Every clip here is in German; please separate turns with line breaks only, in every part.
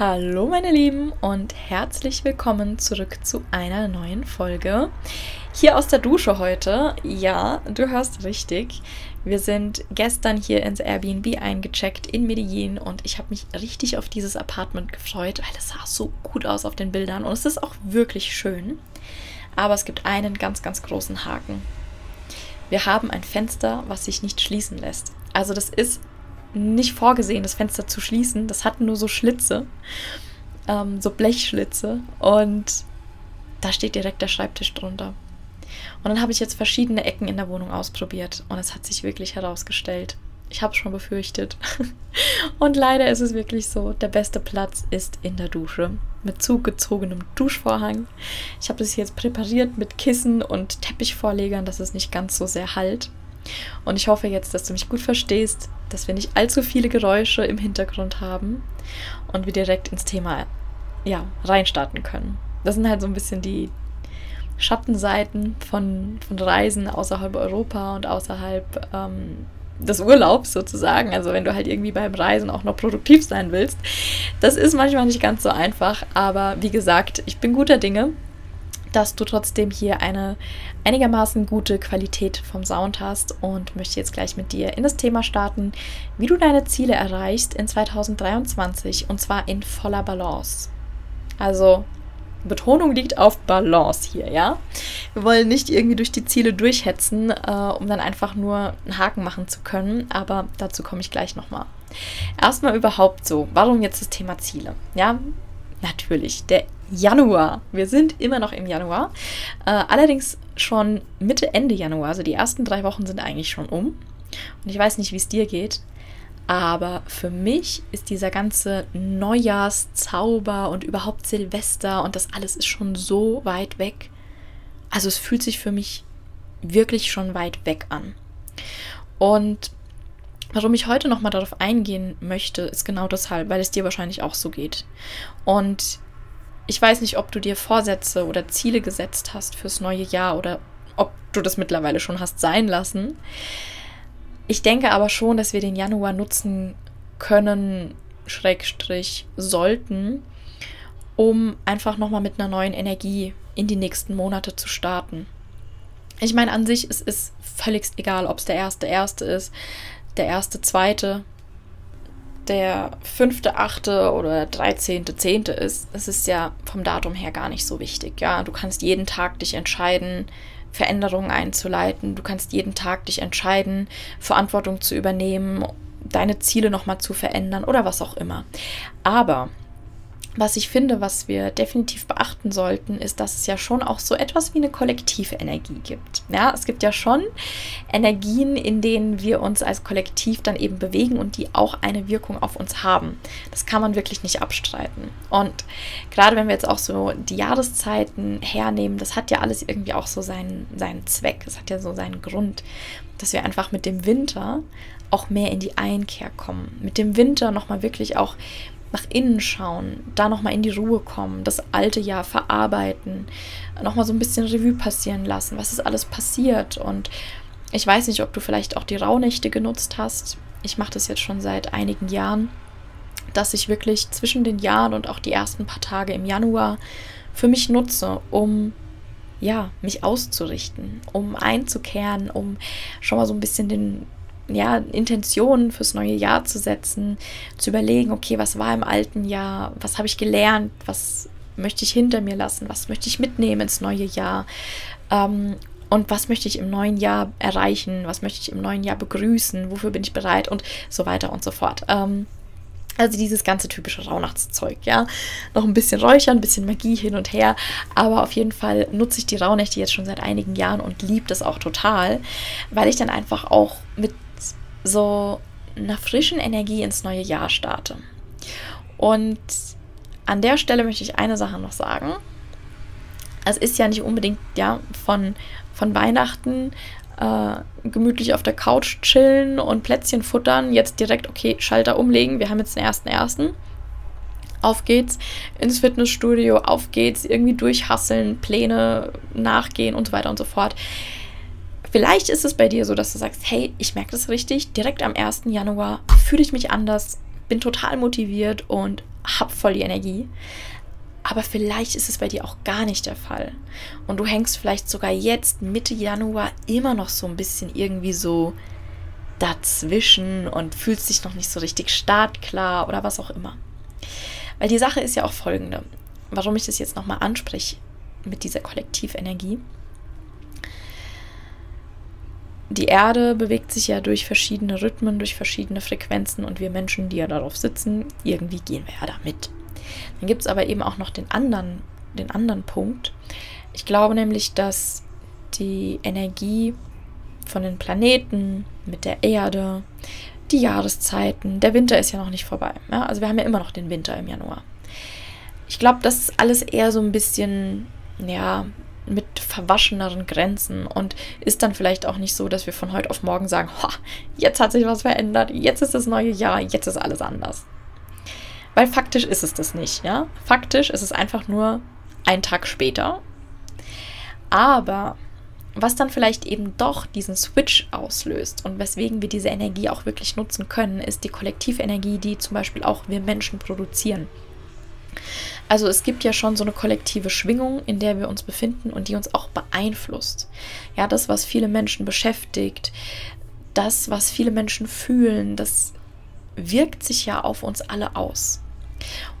Hallo meine Lieben und herzlich willkommen zurück zu einer neuen Folge. Hier aus der Dusche heute. Ja, du hörst richtig. Wir sind gestern hier ins Airbnb eingecheckt in Medellin und ich habe mich richtig auf dieses Apartment gefreut, weil es sah so gut aus auf den Bildern und es ist auch wirklich schön. Aber es gibt einen ganz, ganz großen Haken. Wir haben ein Fenster, was sich nicht schließen lässt. Also das ist nicht vorgesehen, das Fenster zu schließen. Das hat nur so Schlitze, ähm, so Blechschlitze. Und da steht direkt der Schreibtisch drunter. Und dann habe ich jetzt verschiedene Ecken in der Wohnung ausprobiert und es hat sich wirklich herausgestellt, ich habe es schon befürchtet. Und leider ist es wirklich so, der beste Platz ist in der Dusche mit zugezogenem Duschvorhang. Ich habe das jetzt präpariert mit Kissen und Teppichvorlegern, dass es nicht ganz so sehr halt. Und ich hoffe jetzt, dass du mich gut verstehst, dass wir nicht allzu viele Geräusche im Hintergrund haben und wir direkt ins Thema ja, reinstarten können. Das sind halt so ein bisschen die Schattenseiten von, von Reisen außerhalb Europa und außerhalb ähm, des Urlaubs sozusagen, also wenn du halt irgendwie beim Reisen auch noch produktiv sein willst. Das ist manchmal nicht ganz so einfach, aber wie gesagt, ich bin guter Dinge, dass du trotzdem hier eine einigermaßen gute Qualität vom Sound hast und möchte jetzt gleich mit dir in das Thema starten, wie du deine Ziele erreichst in 2023 und zwar in voller Balance. Also Betonung liegt auf Balance hier, ja. Wir wollen nicht irgendwie durch die Ziele durchhetzen, äh, um dann einfach nur einen Haken machen zu können, aber dazu komme ich gleich nochmal. Erstmal überhaupt so, warum jetzt das Thema Ziele? Ja, natürlich, der Januar. Wir sind immer noch im Januar, äh, allerdings schon Mitte, Ende Januar, also die ersten drei Wochen sind eigentlich schon um. Und ich weiß nicht, wie es dir geht, aber für mich ist dieser ganze Neujahrszauber und überhaupt Silvester und das alles ist schon so weit weg. Also es fühlt sich für mich wirklich schon weit weg an. Und warum ich heute nochmal darauf eingehen möchte, ist genau deshalb, weil es dir wahrscheinlich auch so geht. Und ich weiß nicht, ob du dir Vorsätze oder Ziele gesetzt hast fürs neue Jahr oder ob du das mittlerweile schon hast sein lassen. Ich denke aber schon, dass wir den Januar nutzen können, Schrägstrich, sollten, um einfach nochmal mit einer neuen Energie in die nächsten Monate zu starten. Ich meine, an sich es ist völlig egal, ob es der erste erste ist, der erste zweite, der fünfte achte oder dreizehnte zehnte ist. Es ist ja vom Datum her gar nicht so wichtig. Ja, du kannst jeden Tag dich entscheiden, Veränderungen einzuleiten. Du kannst jeden Tag dich entscheiden, Verantwortung zu übernehmen, deine Ziele nochmal zu verändern oder was auch immer. Aber was ich finde, was wir definitiv beachten sollten, ist, dass es ja schon auch so etwas wie eine kollektive Energie gibt. Ja, es gibt ja schon Energien, in denen wir uns als Kollektiv dann eben bewegen und die auch eine Wirkung auf uns haben. Das kann man wirklich nicht abstreiten. Und gerade wenn wir jetzt auch so die Jahreszeiten hernehmen, das hat ja alles irgendwie auch so seinen, seinen Zweck. Es hat ja so seinen Grund, dass wir einfach mit dem Winter auch mehr in die Einkehr kommen. Mit dem Winter nochmal wirklich auch nach innen schauen, da nochmal in die Ruhe kommen, das alte Jahr verarbeiten, nochmal so ein bisschen Revue passieren lassen, was ist alles passiert. Und ich weiß nicht, ob du vielleicht auch die Rauhnächte genutzt hast. Ich mache das jetzt schon seit einigen Jahren, dass ich wirklich zwischen den Jahren und auch die ersten paar Tage im Januar für mich nutze, um ja, mich auszurichten, um einzukehren, um schon mal so ein bisschen den ja, Intentionen fürs neue Jahr zu setzen, zu überlegen, okay, was war im alten Jahr, was habe ich gelernt, was möchte ich hinter mir lassen, was möchte ich mitnehmen ins neue Jahr ähm, und was möchte ich im neuen Jahr erreichen, was möchte ich im neuen Jahr begrüßen, wofür bin ich bereit und so weiter und so fort. Ähm, also dieses ganze typische Rauhnachtszeug, ja. Noch ein bisschen Räuchern, ein bisschen Magie hin und her. Aber auf jeden Fall nutze ich die Rauhnächte jetzt schon seit einigen Jahren und liebe das auch total, weil ich dann einfach auch mit so einer frischen Energie ins neue Jahr starte. Und an der Stelle möchte ich eine Sache noch sagen. Es ist ja nicht unbedingt ja von, von Weihnachten äh, gemütlich auf der Couch chillen und Plätzchen futtern, jetzt direkt, okay, Schalter umlegen, wir haben jetzt den ersten ersten. Auf geht's ins Fitnessstudio, auf geht's, irgendwie durchhasseln, Pläne nachgehen und so weiter und so fort. Vielleicht ist es bei dir so, dass du sagst, hey, ich merke das richtig, direkt am 1. Januar fühle ich mich anders, bin total motiviert und hab voll die Energie. Aber vielleicht ist es bei dir auch gar nicht der Fall. Und du hängst vielleicht sogar jetzt Mitte Januar immer noch so ein bisschen irgendwie so dazwischen und fühlst dich noch nicht so richtig startklar oder was auch immer. Weil die Sache ist ja auch folgende. Warum ich das jetzt nochmal anspreche mit dieser Kollektivenergie. Die Erde bewegt sich ja durch verschiedene Rhythmen, durch verschiedene Frequenzen und wir Menschen, die ja darauf sitzen, irgendwie gehen wir ja da mit. Dann gibt es aber eben auch noch den anderen, den anderen Punkt. Ich glaube nämlich, dass die Energie von den Planeten mit der Erde, die Jahreszeiten, der Winter ist ja noch nicht vorbei. Ja? Also wir haben ja immer noch den Winter im Januar. Ich glaube, das ist alles eher so ein bisschen, ja, mit verwascheneren Grenzen und ist dann vielleicht auch nicht so, dass wir von heute auf morgen sagen, jetzt hat sich was verändert, jetzt ist das neue Jahr, jetzt ist alles anders. Weil faktisch ist es das nicht, ja. Faktisch ist es einfach nur ein Tag später. Aber was dann vielleicht eben doch diesen Switch auslöst und weswegen wir diese Energie auch wirklich nutzen können, ist die Kollektivenergie, die zum Beispiel auch wir Menschen produzieren. Also es gibt ja schon so eine kollektive Schwingung, in der wir uns befinden und die uns auch beeinflusst. Ja, das, was viele Menschen beschäftigt, das, was viele Menschen fühlen, das wirkt sich ja auf uns alle aus.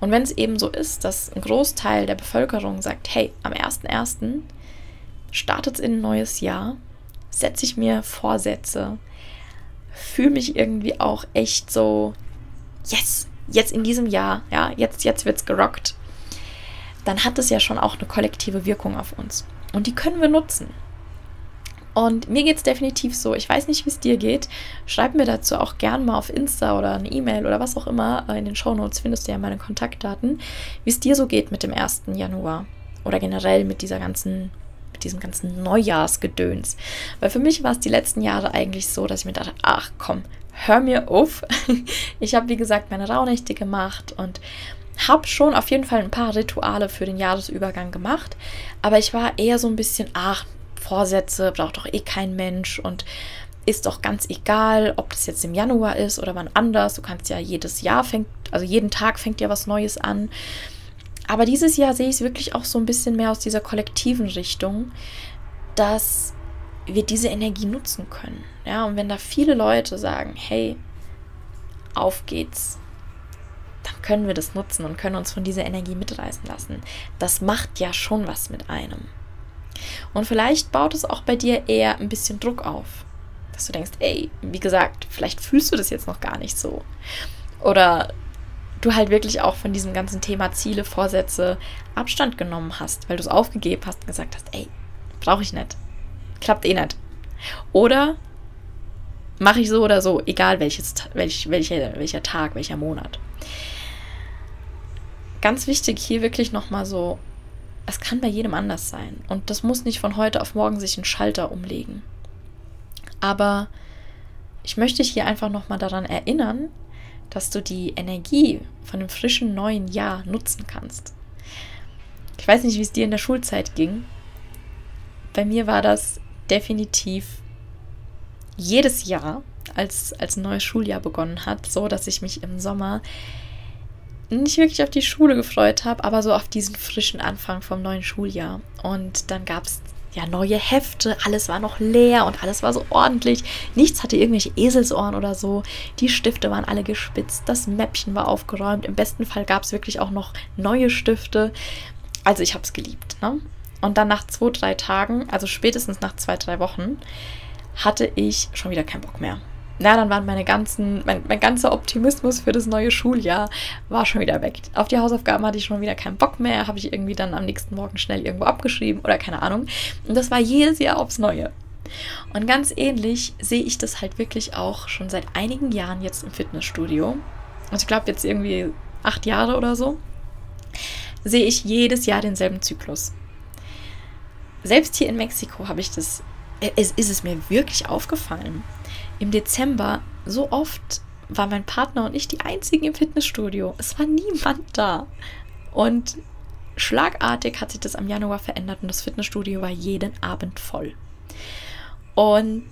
Und wenn es eben so ist, dass ein Großteil der Bevölkerung sagt, hey, am 1.1. startet es in ein neues Jahr, setze ich mir Vorsätze, fühle mich irgendwie auch echt so, yes, jetzt in diesem Jahr, ja, jetzt, jetzt es gerockt, dann hat es ja schon auch eine kollektive Wirkung auf uns. Und die können wir nutzen. Und mir geht es definitiv so. Ich weiß nicht, wie es dir geht. Schreib mir dazu auch gern mal auf Insta oder eine E-Mail oder was auch immer. In den Show Notes findest du ja meine Kontaktdaten, wie es dir so geht mit dem 1. Januar. Oder generell mit dieser ganzen, mit diesem ganzen Neujahrsgedöns. Weil für mich war es die letzten Jahre eigentlich so, dass ich mir dachte, ach komm, hör mir auf. Ich habe, wie gesagt, meine Rauhnächte gemacht und habe schon auf jeden Fall ein paar Rituale für den Jahresübergang gemacht. Aber ich war eher so ein bisschen, ach, Vorsätze braucht doch eh kein Mensch und ist doch ganz egal, ob das jetzt im Januar ist oder wann anders. Du kannst ja jedes Jahr fängt, also jeden Tag fängt ja was Neues an. Aber dieses Jahr sehe ich es wirklich auch so ein bisschen mehr aus dieser kollektiven Richtung, dass wir diese Energie nutzen können. Ja, und wenn da viele Leute sagen, hey, auf geht's, können wir das nutzen und können uns von dieser Energie mitreißen lassen. Das macht ja schon was mit einem. Und vielleicht baut es auch bei dir eher ein bisschen Druck auf. Dass du denkst, ey, wie gesagt, vielleicht fühlst du das jetzt noch gar nicht so. Oder du halt wirklich auch von diesem ganzen Thema Ziele, Vorsätze Abstand genommen hast, weil du es aufgegeben hast und gesagt hast, ey, brauche ich nicht. Klappt eh nicht. Oder mache ich so oder so, egal welches, welch, welcher, welcher Tag, welcher Monat. Ganz wichtig hier wirklich nochmal so es kann bei jedem anders sein. Und das muss nicht von heute auf morgen sich ein Schalter umlegen. Aber ich möchte dich hier einfach nochmal daran erinnern, dass du die Energie von dem frischen neuen Jahr nutzen kannst. Ich weiß nicht, wie es dir in der Schulzeit ging. Bei mir war das definitiv jedes Jahr, als, als ein neues Schuljahr begonnen hat, so dass ich mich im Sommer nicht wirklich auf die Schule gefreut habe, aber so auf diesen frischen Anfang vom neuen Schuljahr. Und dann gab es ja neue Hefte, alles war noch leer und alles war so ordentlich. Nichts hatte irgendwelche Eselsohren oder so. Die Stifte waren alle gespitzt, das Mäppchen war aufgeräumt. Im besten Fall gab es wirklich auch noch neue Stifte. also ich habe es geliebt. Ne? Und dann nach zwei, drei Tagen, also spätestens nach zwei, drei Wochen, hatte ich schon wieder keinen Bock mehr. Na, dann waren meine ganzen, mein, mein ganzer Optimismus für das neue Schuljahr war schon wieder weg. Auf die Hausaufgaben hatte ich schon wieder keinen Bock mehr, habe ich irgendwie dann am nächsten Morgen schnell irgendwo abgeschrieben oder keine Ahnung. Und das war jedes Jahr aufs Neue. Und ganz ähnlich sehe ich das halt wirklich auch schon seit einigen Jahren jetzt im Fitnessstudio. Also ich glaube jetzt irgendwie acht Jahre oder so, sehe ich jedes Jahr denselben Zyklus. Selbst hier in Mexiko habe ich das, es ist es mir wirklich aufgefallen im Dezember so oft war mein Partner und ich die einzigen im Fitnessstudio. Es war niemand da. Und schlagartig hat sich das am Januar verändert und das Fitnessstudio war jeden Abend voll. Und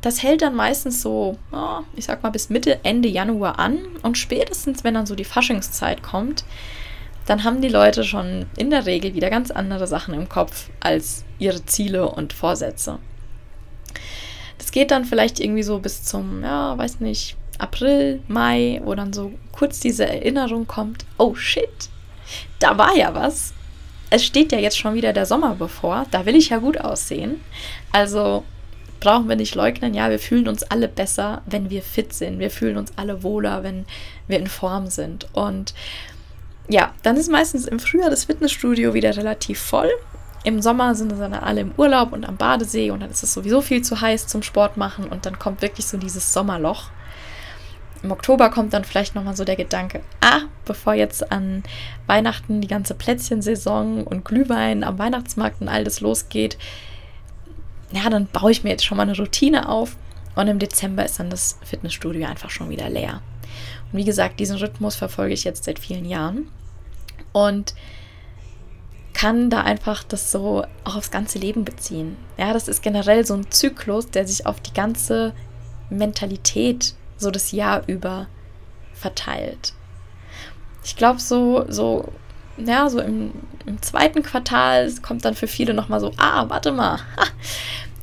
das hält dann meistens so, oh, ich sag mal, bis Mitte, Ende Januar an. Und spätestens, wenn dann so die Faschingszeit kommt, dann haben die Leute schon in der Regel wieder ganz andere Sachen im Kopf als ihre Ziele und Vorsätze. Das geht dann vielleicht irgendwie so bis zum, ja, weiß nicht, April, Mai, wo dann so kurz diese Erinnerung kommt, oh shit, da war ja was. Es steht ja jetzt schon wieder der Sommer bevor, da will ich ja gut aussehen. Also brauchen wir nicht leugnen, ja, wir fühlen uns alle besser, wenn wir fit sind. Wir fühlen uns alle wohler, wenn wir in Form sind. Und ja, dann ist meistens im Frühjahr das Fitnessstudio wieder relativ voll im Sommer sind dann alle im Urlaub und am Badesee und dann ist es sowieso viel zu heiß zum Sport machen und dann kommt wirklich so dieses Sommerloch. Im Oktober kommt dann vielleicht nochmal so der Gedanke, ah, bevor jetzt an Weihnachten die ganze Plätzchensaison und Glühwein am Weihnachtsmarkt und all das losgeht, ja, dann baue ich mir jetzt schon mal eine Routine auf und im Dezember ist dann das Fitnessstudio einfach schon wieder leer. Und wie gesagt, diesen Rhythmus verfolge ich jetzt seit vielen Jahren und kann da einfach das so auch aufs ganze Leben beziehen. Ja, das ist generell so ein Zyklus, der sich auf die ganze Mentalität so das Jahr über verteilt. Ich glaube, so, so, ja, so im, im zweiten Quartal kommt dann für viele nochmal so, ah, warte mal, ha,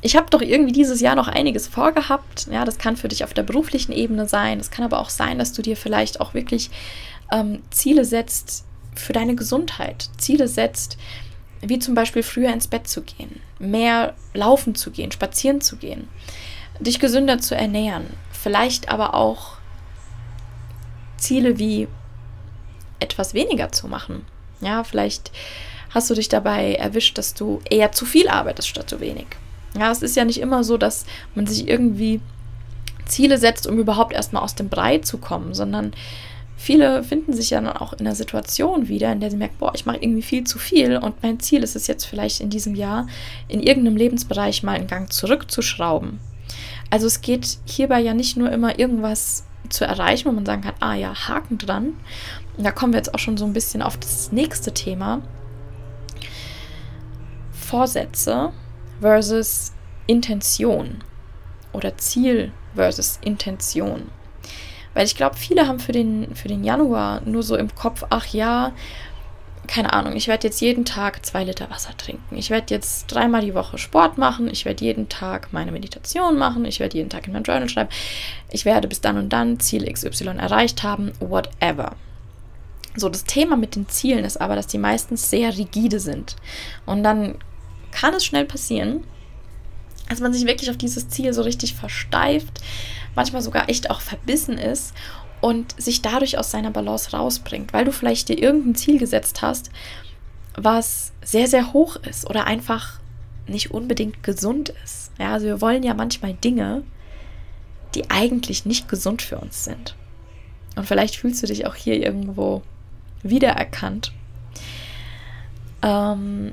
ich habe doch irgendwie dieses Jahr noch einiges vorgehabt. Ja, das kann für dich auf der beruflichen Ebene sein. Es kann aber auch sein, dass du dir vielleicht auch wirklich ähm, Ziele setzt, für deine Gesundheit Ziele setzt, wie zum Beispiel früher ins Bett zu gehen, mehr laufen zu gehen, spazieren zu gehen, dich gesünder zu ernähren, vielleicht aber auch Ziele wie etwas weniger zu machen. Ja, vielleicht hast du dich dabei erwischt, dass du eher zu viel arbeitest statt zu wenig. Ja, es ist ja nicht immer so, dass man sich irgendwie Ziele setzt, um überhaupt erstmal aus dem Brei zu kommen, sondern viele finden sich ja dann auch in einer Situation wieder, in der sie merken, boah, ich mache irgendwie viel zu viel und mein Ziel ist es jetzt vielleicht in diesem Jahr in irgendeinem Lebensbereich mal einen Gang zurückzuschrauben. Also es geht hierbei ja nicht nur immer irgendwas zu erreichen, wo man sagen kann, ah ja, Haken dran. Und da kommen wir jetzt auch schon so ein bisschen auf das nächste Thema. Vorsätze versus Intention oder Ziel versus Intention. Weil ich glaube, viele haben für den, für den Januar nur so im Kopf, ach ja, keine Ahnung, ich werde jetzt jeden Tag zwei Liter Wasser trinken. Ich werde jetzt dreimal die Woche Sport machen. Ich werde jeden Tag meine Meditation machen. Ich werde jeden Tag in mein Journal schreiben. Ich werde bis dann und dann Ziel XY erreicht haben. Whatever. So, das Thema mit den Zielen ist aber, dass die meistens sehr rigide sind. Und dann kann es schnell passieren, dass man sich wirklich auf dieses Ziel so richtig versteift, manchmal sogar echt auch verbissen ist und sich dadurch aus seiner Balance rausbringt, weil du vielleicht dir irgendein Ziel gesetzt hast, was sehr, sehr hoch ist oder einfach nicht unbedingt gesund ist. Ja, also wir wollen ja manchmal Dinge, die eigentlich nicht gesund für uns sind. Und vielleicht fühlst du dich auch hier irgendwo wiedererkannt. Ähm,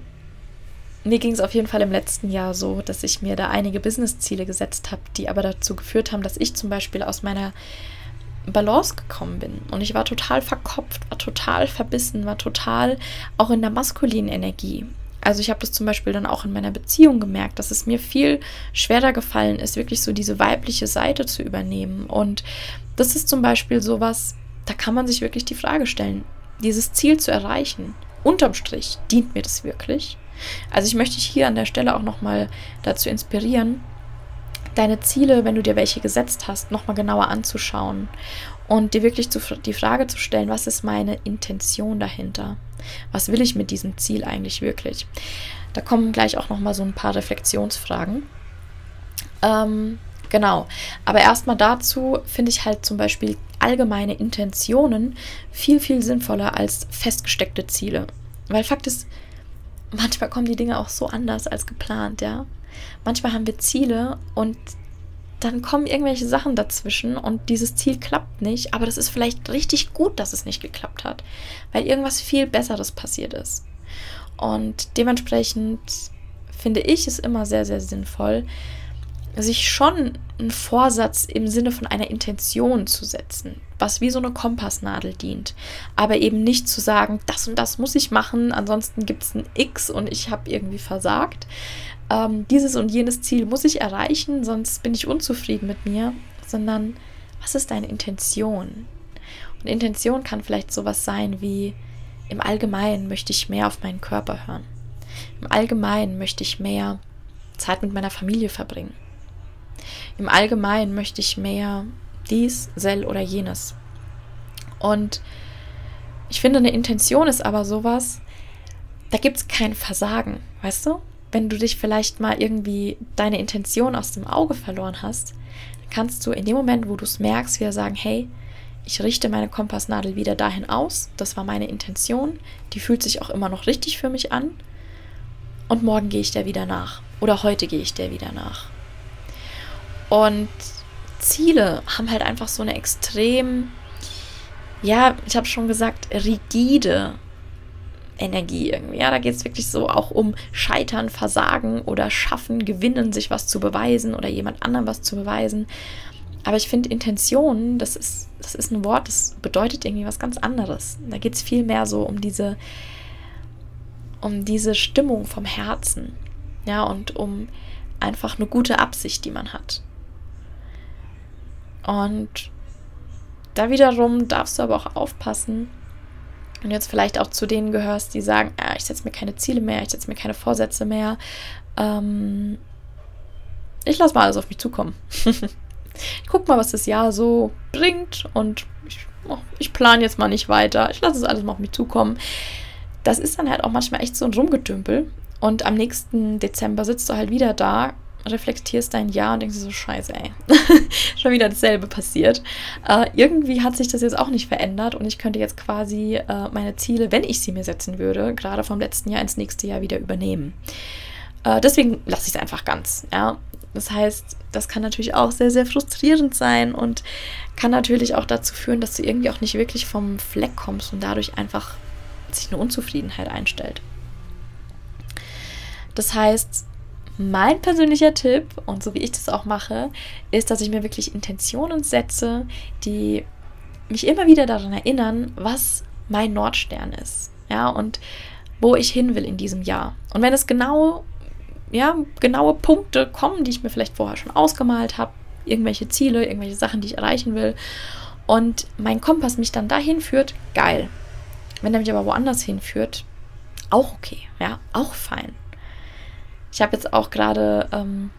mir ging es auf jeden Fall im letzten Jahr so, dass ich mir da einige Business-Ziele gesetzt habe, die aber dazu geführt haben, dass ich zum Beispiel aus meiner Balance gekommen bin. Und ich war total verkopft, war total verbissen, war total auch in der maskulinen Energie. Also ich habe das zum Beispiel dann auch in meiner Beziehung gemerkt, dass es mir viel schwerer gefallen ist, wirklich so diese weibliche Seite zu übernehmen. Und das ist zum Beispiel sowas, da kann man sich wirklich die Frage stellen, dieses Ziel zu erreichen. Unterm Strich, dient mir das wirklich? Also ich möchte dich hier an der Stelle auch nochmal dazu inspirieren, deine Ziele, wenn du dir welche gesetzt hast, nochmal genauer anzuschauen und dir wirklich zu, die Frage zu stellen, was ist meine Intention dahinter? Was will ich mit diesem Ziel eigentlich wirklich? Da kommen gleich auch nochmal so ein paar Reflexionsfragen. Ähm, genau. Aber erstmal dazu finde ich halt zum Beispiel allgemeine Intentionen viel, viel sinnvoller als festgesteckte Ziele. Weil Fakt ist, manchmal kommen die Dinge auch so anders als geplant, ja. Manchmal haben wir Ziele und dann kommen irgendwelche Sachen dazwischen und dieses Ziel klappt nicht, aber das ist vielleicht richtig gut, dass es nicht geklappt hat, weil irgendwas viel Besseres passiert ist. Und dementsprechend finde ich es immer sehr, sehr sinnvoll, sich schon einen Vorsatz im Sinne von einer Intention zu setzen, was wie so eine Kompassnadel dient. Aber eben nicht zu sagen, das und das muss ich machen, ansonsten gibt es ein X und ich habe irgendwie versagt. Ähm, dieses und jenes Ziel muss ich erreichen, sonst bin ich unzufrieden mit mir, sondern was ist deine Intention? Und Intention kann vielleicht sowas sein wie, im Allgemeinen möchte ich mehr auf meinen Körper hören. Im Allgemeinen möchte ich mehr Zeit mit meiner Familie verbringen. Im Allgemeinen möchte ich mehr dies, sel oder jenes. Und ich finde, eine Intention ist aber sowas, da gibt es kein Versagen, weißt du? Wenn du dich vielleicht mal irgendwie deine Intention aus dem Auge verloren hast, kannst du in dem Moment, wo du es merkst, wieder sagen, hey, ich richte meine Kompassnadel wieder dahin aus, das war meine Intention, die fühlt sich auch immer noch richtig für mich an und morgen gehe ich der wieder nach oder heute gehe ich der wieder nach. Und Ziele haben halt einfach so eine extrem, ja, ich habe schon gesagt, rigide Energie irgendwie. Ja, da geht es wirklich so auch um Scheitern, Versagen oder Schaffen, Gewinnen, sich was zu beweisen oder jemand anderem was zu beweisen. Aber ich finde, Intention, das ist, das ist ein Wort, das bedeutet irgendwie was ganz anderes. Da geht es viel mehr so um diese, um diese Stimmung vom Herzen. Ja, und um einfach eine gute Absicht, die man hat. Und da wiederum darfst du aber auch aufpassen, du jetzt vielleicht auch zu denen gehörst, die sagen, ah, ich setze mir keine Ziele mehr, ich setze mir keine Vorsätze mehr. Ähm, ich lasse mal alles auf mich zukommen. ich guck mal, was das Jahr so bringt und ich, oh, ich plane jetzt mal nicht weiter. Ich lasse es alles mal auf mich zukommen. Das ist dann halt auch manchmal echt so ein Rumgedümpel. Und am nächsten Dezember sitzt du halt wieder da reflektierst dein Jahr und denkst so, scheiße, ey, schon wieder dasselbe passiert. Äh, irgendwie hat sich das jetzt auch nicht verändert und ich könnte jetzt quasi äh, meine Ziele, wenn ich sie mir setzen würde, gerade vom letzten Jahr ins nächste Jahr wieder übernehmen. Äh, deswegen lasse ich es einfach ganz, ja. Das heißt, das kann natürlich auch sehr, sehr frustrierend sein und kann natürlich auch dazu führen, dass du irgendwie auch nicht wirklich vom Fleck kommst und dadurch einfach sich eine Unzufriedenheit einstellt. Das heißt, mein persönlicher Tipp, und so wie ich das auch mache, ist, dass ich mir wirklich Intentionen setze, die mich immer wieder daran erinnern, was mein Nordstern ist. Ja, und wo ich hin will in diesem Jahr. Und wenn es genau, ja, genaue Punkte kommen, die ich mir vielleicht vorher schon ausgemalt habe, irgendwelche Ziele, irgendwelche Sachen, die ich erreichen will, und mein Kompass mich dann dahin führt, geil. Wenn er mich aber woanders hinführt, auch okay, ja, auch fein. Ich habe jetzt auch gerade ähm,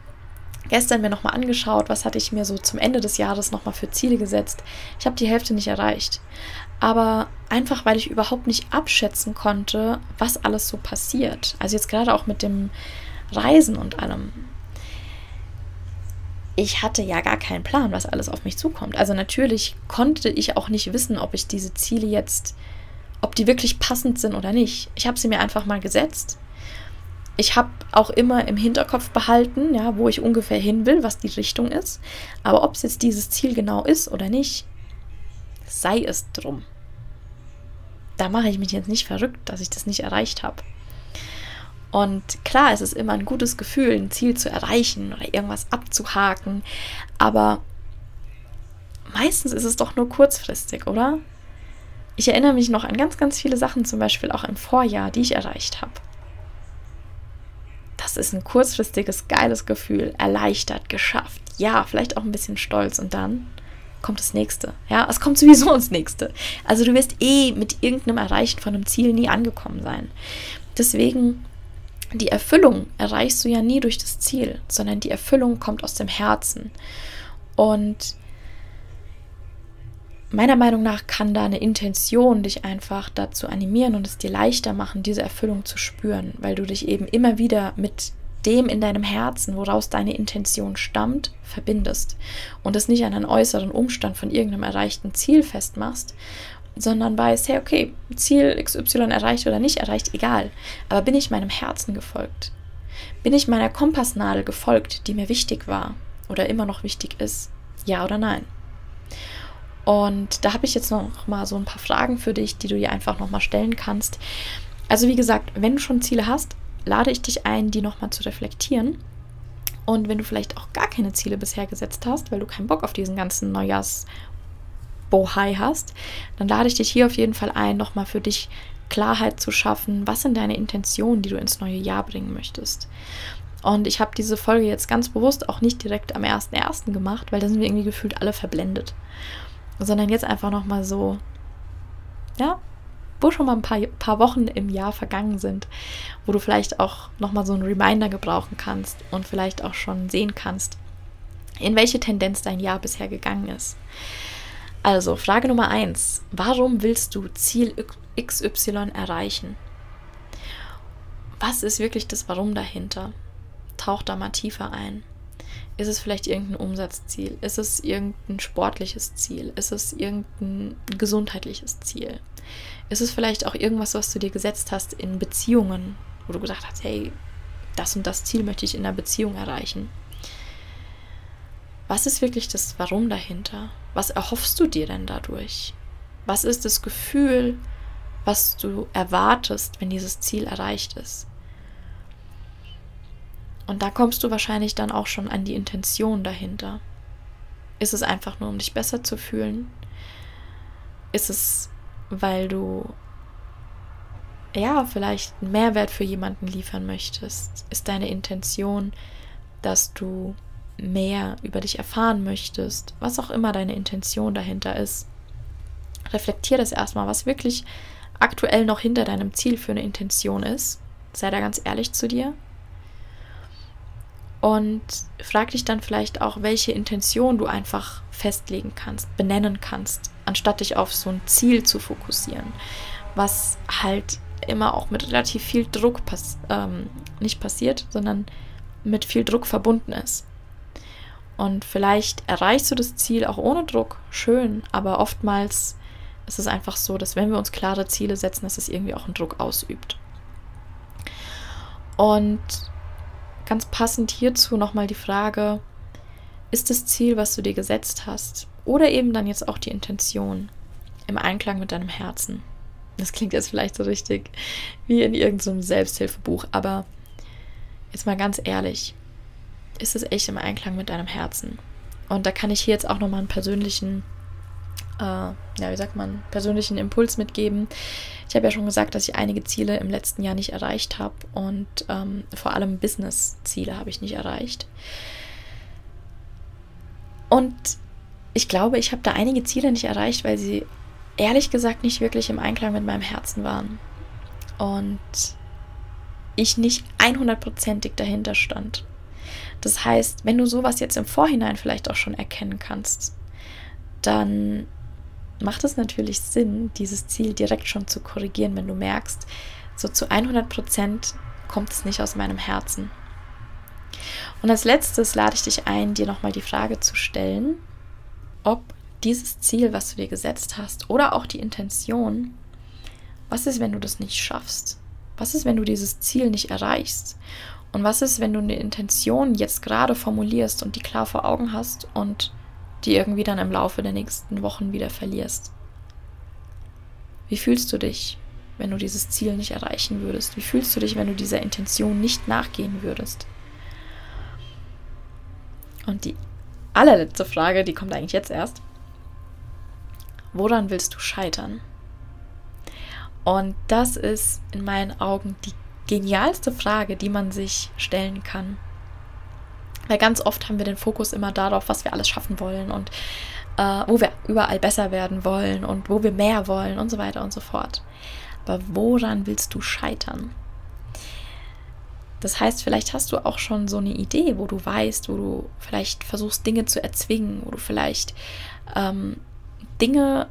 gestern mir nochmal angeschaut, was hatte ich mir so zum Ende des Jahres nochmal für Ziele gesetzt. Ich habe die Hälfte nicht erreicht. Aber einfach, weil ich überhaupt nicht abschätzen konnte, was alles so passiert. Also jetzt gerade auch mit dem Reisen und allem. Ich hatte ja gar keinen Plan, was alles auf mich zukommt. Also natürlich konnte ich auch nicht wissen, ob ich diese Ziele jetzt, ob die wirklich passend sind oder nicht. Ich habe sie mir einfach mal gesetzt ich habe auch immer im Hinterkopf behalten, ja, wo ich ungefähr hin will, was die Richtung ist. Aber ob es jetzt dieses Ziel genau ist oder nicht, sei es drum. Da mache ich mich jetzt nicht verrückt, dass ich das nicht erreicht habe. Und klar, es ist immer ein gutes Gefühl, ein Ziel zu erreichen oder irgendwas abzuhaken. Aber meistens ist es doch nur kurzfristig, oder? Ich erinnere mich noch an ganz, ganz viele Sachen, zum Beispiel auch im Vorjahr, die ich erreicht habe das ist ein kurzfristiges, geiles Gefühl. Erleichtert, geschafft. Ja, vielleicht auch ein bisschen stolz. Und dann kommt das nächste. Ja, es kommt sowieso ins nächste. Also du wirst eh mit irgendeinem Erreichen von einem Ziel nie angekommen sein. Deswegen die Erfüllung erreichst du ja nie durch das Ziel, sondern die Erfüllung kommt aus dem Herzen. Und meiner Meinung nach kann da eine Intention dich einfach dazu animieren und es dir leichter machen, diese Erfüllung zu spüren, weil du dich eben immer wieder mit dem in deinem Herzen, woraus deine Intention stammt, verbindest und es nicht an einen äußeren Umstand von irgendeinem erreichten Ziel festmachst, sondern weißt, hey, okay, Ziel XY erreicht oder nicht erreicht, egal, aber bin ich meinem Herzen gefolgt? Bin ich meiner Kompassnadel gefolgt, die mir wichtig war oder immer noch wichtig ist? Ja oder nein? Und da habe ich jetzt noch mal so ein paar Fragen für dich, die du dir einfach noch mal stellen kannst. Also wie gesagt, wenn du schon Ziele hast, lade ich dich ein, die noch mal zu reflektieren. Und wenn du vielleicht auch gar keine Ziele bisher gesetzt hast, weil du keinen Bock auf diesen ganzen Neujahrs Bohai hast, dann lade ich dich hier auf jeden Fall ein, noch mal für dich Klarheit zu schaffen. Was sind deine Intentionen, die du ins neue Jahr bringen möchtest? Und ich habe diese Folge jetzt ganz bewusst auch nicht direkt am 1.1. gemacht, weil da sind wir irgendwie gefühlt alle verblendet sondern jetzt einfach nochmal so, ja, wo schon mal ein paar, paar Wochen im Jahr vergangen sind, wo du vielleicht auch nochmal so einen Reminder gebrauchen kannst und vielleicht auch schon sehen kannst, in welche Tendenz dein Jahr bisher gegangen ist. Also, Frage Nummer eins: Warum willst du Ziel XY erreichen? Was ist wirklich das Warum dahinter? Tauch da mal tiefer ein. Ist es vielleicht irgendein Umsatzziel? Ist es irgendein sportliches Ziel? Ist es irgendein gesundheitliches Ziel? Ist es vielleicht auch irgendwas, was du dir gesetzt hast in Beziehungen, wo du gesagt hast, hey, das und das Ziel möchte ich in einer Beziehung erreichen? Was ist wirklich das Warum dahinter? Was erhoffst du dir denn dadurch? Was ist das Gefühl, was du erwartest, wenn dieses Ziel erreicht ist? Und da kommst du wahrscheinlich dann auch schon an die Intention dahinter. Ist es einfach nur, um dich besser zu fühlen? Ist es, weil du ja vielleicht einen Mehrwert für jemanden liefern möchtest? Ist deine Intention, dass du mehr über dich erfahren möchtest? Was auch immer deine Intention dahinter ist. Reflektier das erstmal, was wirklich aktuell noch hinter deinem Ziel für eine Intention ist. Sei da ganz ehrlich zu dir und frag dich dann vielleicht auch, welche Intention du einfach festlegen kannst, benennen kannst, anstatt dich auf so ein Ziel zu fokussieren, was halt immer auch mit relativ viel Druck pass ähm, nicht passiert, sondern mit viel Druck verbunden ist. Und vielleicht erreichst du das Ziel auch ohne Druck, schön, aber oftmals ist es einfach so, dass wenn wir uns klare Ziele setzen, dass es irgendwie auch einen Druck ausübt. Und Ganz passend hierzu nochmal die Frage, ist das Ziel, was du dir gesetzt hast, oder eben dann jetzt auch die Intention im Einklang mit deinem Herzen? Das klingt jetzt vielleicht so richtig wie in irgendeinem Selbsthilfebuch, aber jetzt mal ganz ehrlich, ist es echt im Einklang mit deinem Herzen? Und da kann ich hier jetzt auch nochmal einen persönlichen äh, ja, wie sagt man, persönlichen Impuls mitgeben. Ich habe ja schon gesagt, dass ich einige Ziele im letzten Jahr nicht erreicht habe und ähm, vor allem Business-Ziele habe ich nicht erreicht. Und ich glaube, ich habe da einige Ziele nicht erreicht, weil sie ehrlich gesagt nicht wirklich im Einklang mit meinem Herzen waren. Und ich nicht 100%ig dahinter stand. Das heißt, wenn du sowas jetzt im Vorhinein vielleicht auch schon erkennen kannst, dann macht es natürlich Sinn, dieses Ziel direkt schon zu korrigieren, wenn du merkst, so zu 100 Prozent kommt es nicht aus meinem Herzen. Und als letztes lade ich dich ein, dir nochmal die Frage zu stellen, ob dieses Ziel, was du dir gesetzt hast, oder auch die Intention, was ist, wenn du das nicht schaffst? Was ist, wenn du dieses Ziel nicht erreichst? Und was ist, wenn du eine Intention jetzt gerade formulierst und die klar vor Augen hast und die irgendwie dann im Laufe der nächsten Wochen wieder verlierst. Wie fühlst du dich, wenn du dieses Ziel nicht erreichen würdest? Wie fühlst du dich, wenn du dieser Intention nicht nachgehen würdest? Und die allerletzte Frage, die kommt eigentlich jetzt erst. Woran willst du scheitern? Und das ist in meinen Augen die genialste Frage, die man sich stellen kann. Weil ganz oft haben wir den Fokus immer darauf, was wir alles schaffen wollen und äh, wo wir überall besser werden wollen und wo wir mehr wollen und so weiter und so fort. Aber woran willst du scheitern? Das heißt, vielleicht hast du auch schon so eine Idee, wo du weißt, wo du vielleicht versuchst, Dinge zu erzwingen, wo du vielleicht ähm, Dinge,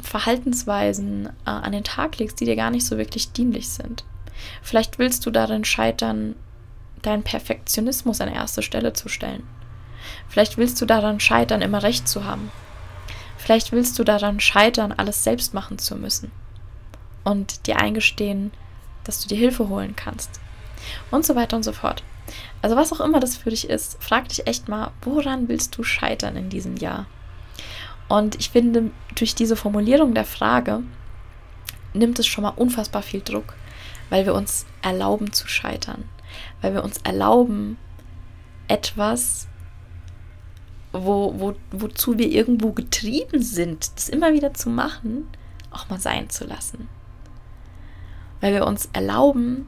Verhaltensweisen äh, an den Tag legst, die dir gar nicht so wirklich dienlich sind. Vielleicht willst du darin scheitern, deinen Perfektionismus an erste Stelle zu stellen. Vielleicht willst du daran scheitern, immer recht zu haben. Vielleicht willst du daran scheitern, alles selbst machen zu müssen und dir eingestehen, dass du dir Hilfe holen kannst. Und so weiter und so fort. Also was auch immer das für dich ist, frag dich echt mal, woran willst du scheitern in diesem Jahr? Und ich finde, durch diese Formulierung der Frage nimmt es schon mal unfassbar viel Druck, weil wir uns erlauben zu scheitern, weil wir uns erlauben, etwas, wo, wo, wozu wir irgendwo getrieben sind, das immer wieder zu machen, auch mal sein zu lassen weil wir uns erlauben,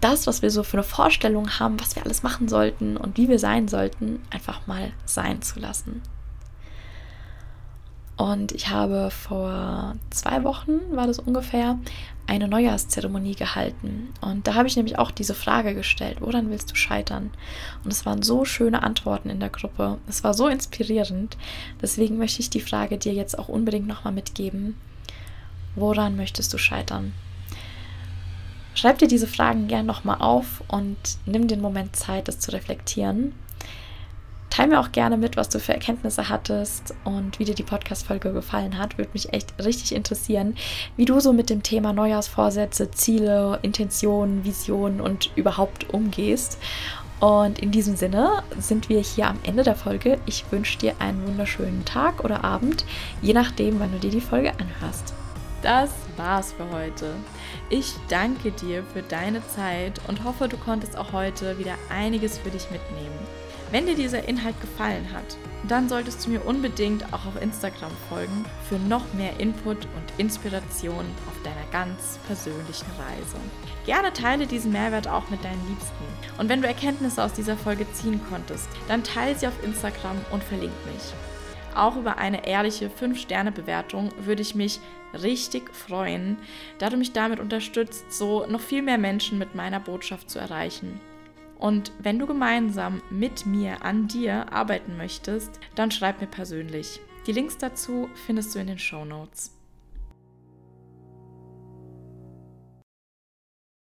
das, was wir so für eine Vorstellung haben, was wir alles machen sollten und wie wir sein sollten, einfach mal sein zu lassen. Und ich habe vor zwei Wochen, war das ungefähr, eine Neujahrszeremonie gehalten. Und da habe ich nämlich auch diese Frage gestellt, woran willst du scheitern? Und es waren so schöne Antworten in der Gruppe. Es war so inspirierend. Deswegen möchte ich die Frage dir jetzt auch unbedingt nochmal mitgeben. Woran möchtest du scheitern? Schreib dir diese Fragen gern nochmal auf und nimm den Moment Zeit, das zu reflektieren. Teil mir auch gerne mit, was du für Erkenntnisse hattest und wie dir die Podcast-Folge gefallen hat. Würde mich echt richtig interessieren, wie du so mit dem Thema Neujahrsvorsätze, Ziele, Intentionen, Visionen und überhaupt umgehst. Und in diesem Sinne sind wir hier am Ende der Folge. Ich wünsche dir einen wunderschönen Tag oder Abend, je nachdem, wann du dir die Folge anhörst.
Das war's für heute. Ich danke dir für deine Zeit und hoffe, du konntest auch heute wieder einiges für dich mitnehmen. Wenn dir dieser Inhalt gefallen hat, dann solltest du mir unbedingt auch auf Instagram folgen für noch mehr Input und Inspiration auf deiner ganz persönlichen Reise. Gerne teile diesen Mehrwert auch mit deinen Liebsten. Und wenn du Erkenntnisse aus dieser Folge ziehen konntest, dann teile sie auf Instagram und verlink mich. Auch über eine ehrliche 5-Sterne-Bewertung würde ich mich richtig freuen, da du mich damit unterstützt, so noch viel mehr Menschen mit meiner Botschaft zu erreichen. Und wenn du gemeinsam mit mir an dir arbeiten möchtest, dann schreib mir persönlich. Die Links dazu findest du in den Show Notes.